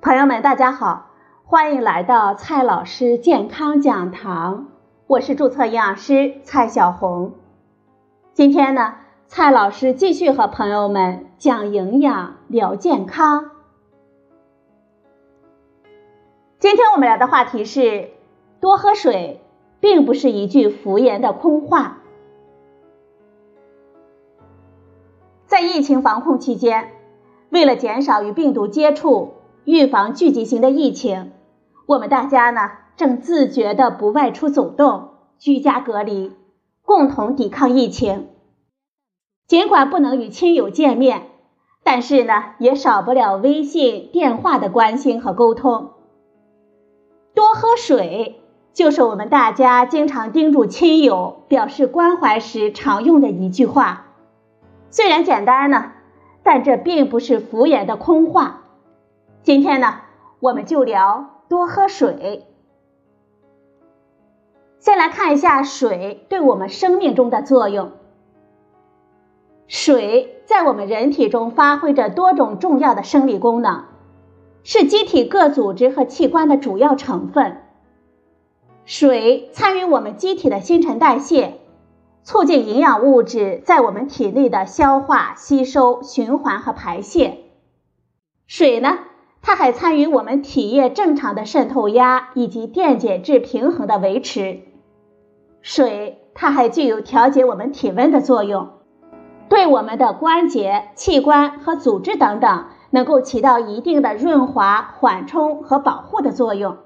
朋友们，大家好，欢迎来到蔡老师健康讲堂，我是注册营养师蔡小红。今天呢，蔡老师继续和朋友们讲营养聊健康。今天我们聊的话题是多喝水，并不是一句敷衍的空话。在疫情防控期间，为了减少与病毒接触。预防聚集型的疫情，我们大家呢正自觉的不外出走动，居家隔离，共同抵抗疫情。尽管不能与亲友见面，但是呢也少不了微信、电话的关心和沟通。多喝水就是我们大家经常叮嘱亲友表示关怀时常用的一句话。虽然简单呢，但这并不是敷衍的空话。今天呢，我们就聊多喝水。先来看一下水对我们生命中的作用。水在我们人体中发挥着多种重要的生理功能，是机体各组织和器官的主要成分。水参与我们机体的新陈代谢，促进营养物质在我们体内的消化、吸收、循环和排泄。水呢？它还参与我们体液正常的渗透压以及电解质平衡的维持。水，它还具有调节我们体温的作用，对我们的关节、器官和组织等等，能够起到一定的润滑、缓冲和保护的作用。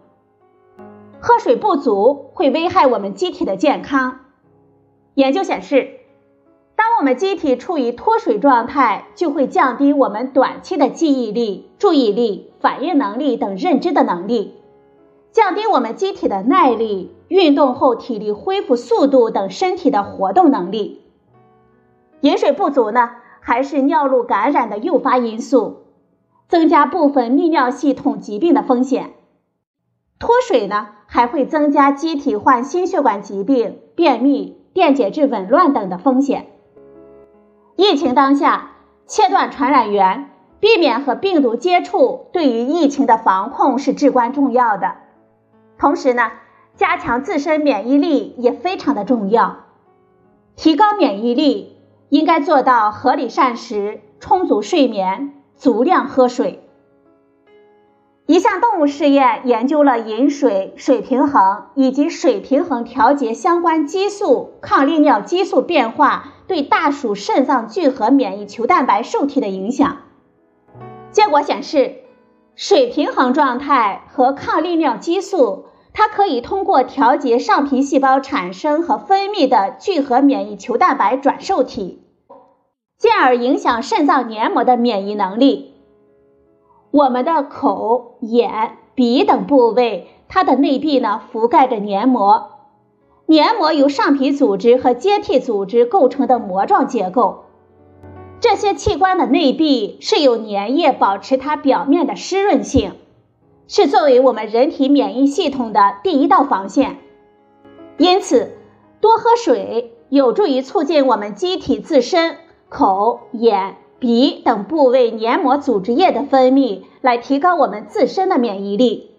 喝水不足会危害我们机体的健康。研究显示。当我们机体处于脱水状态，就会降低我们短期的记忆力、注意力、反应能力等认知的能力，降低我们机体的耐力、运动后体力恢复速度等身体的活动能力。饮水不足呢，还是尿路感染的诱发因素，增加部分泌尿系统疾病的风险。脱水呢，还会增加机体患心血管疾病、便秘、电解质紊乱等的风险。疫情当下，切断传染源，避免和病毒接触，对于疫情的防控是至关重要的。同时呢，加强自身免疫力也非常的重要。提高免疫力，应该做到合理膳食、充足睡眠、足量喝水。一项动物试验研究了饮水、水平衡以及水平衡调节相关激素、抗利尿激素变化。对大鼠肾脏聚合免疫球蛋白受体的影响，结果显示，水平衡状态和抗利尿激素，它可以通过调节上皮细胞产生和分泌的聚合免疫球蛋白转受体，进而影响肾脏黏膜的免疫能力。我们的口、眼、鼻等部位，它的内壁呢覆盖着黏膜。黏膜由上皮组织和接替组织构成的膜状结构，这些器官的内壁是由粘液保持它表面的湿润性，是作为我们人体免疫系统的第一道防线。因此，多喝水有助于促进我们机体自身口、眼、鼻等部位黏膜组织液的分泌，来提高我们自身的免疫力。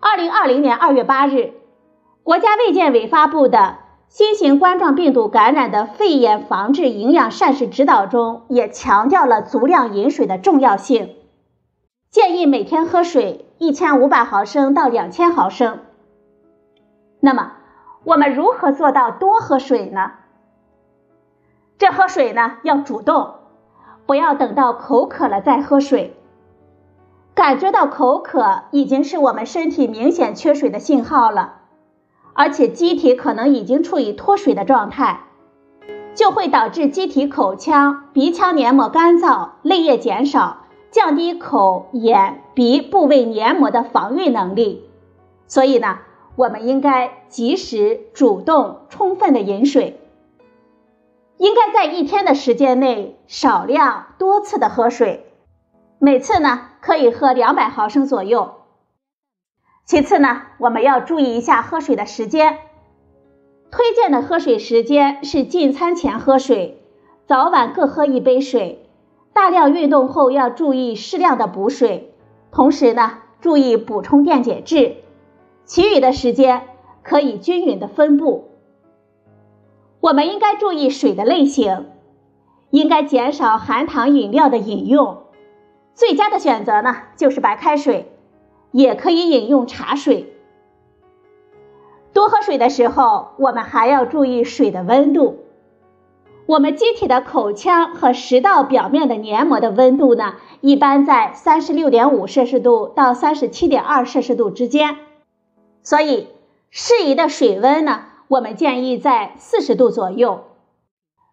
二零二零年二月八日。国家卫健委发布的《新型冠状病毒感染的肺炎防治营养膳食指导》中也强调了足量饮水的重要性，建议每天喝水一千五百毫升到两千毫升。那么，我们如何做到多喝水呢？这喝水呢要主动，不要等到口渴了再喝水。感觉到口渴已经是我们身体明显缺水的信号了。而且机体可能已经处于脱水的状态，就会导致机体口腔、鼻腔黏膜干燥、泪液减少，降低口、眼、鼻部位黏膜的防御能力。所以呢，我们应该及时、主动、充分的饮水。应该在一天的时间内少量多次的喝水，每次呢可以喝两百毫升左右。其次呢，我们要注意一下喝水的时间。推荐的喝水时间是进餐前喝水，早晚各喝一杯水。大量运动后要注意适量的补水。同时呢，注意补充电解质，其余的时间可以均匀的分布。我们应该注意水的类型，应该减少含糖饮料的饮用，最佳的选择呢就是白开水，也可以饮用茶水。多喝水的时候，我们还要注意水的温度。我们机体的口腔和食道表面的黏膜的温度呢，一般在三十六点五摄氏度到三十七点二摄氏度之间，所以适宜的水温呢，我们建议在四十度左右。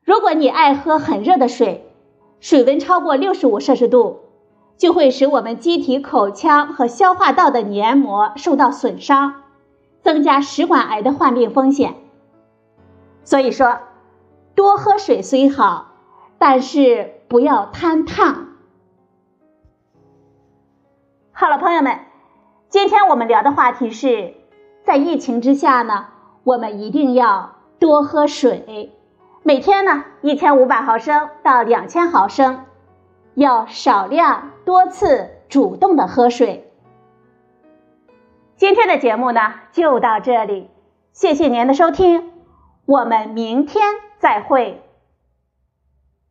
如果你爱喝很热的水，水温超过六十五摄氏度，就会使我们机体口腔和消化道的黏膜受到损伤，增加食管癌的患病风险。所以说。多喝水虽好，但是不要贪烫。好了，朋友们，今天我们聊的话题是在疫情之下呢，我们一定要多喝水，每天呢一千五百毫升到两千毫升，要少量多次主动的喝水。今天的节目呢就到这里，谢谢您的收听，我们明天。再会。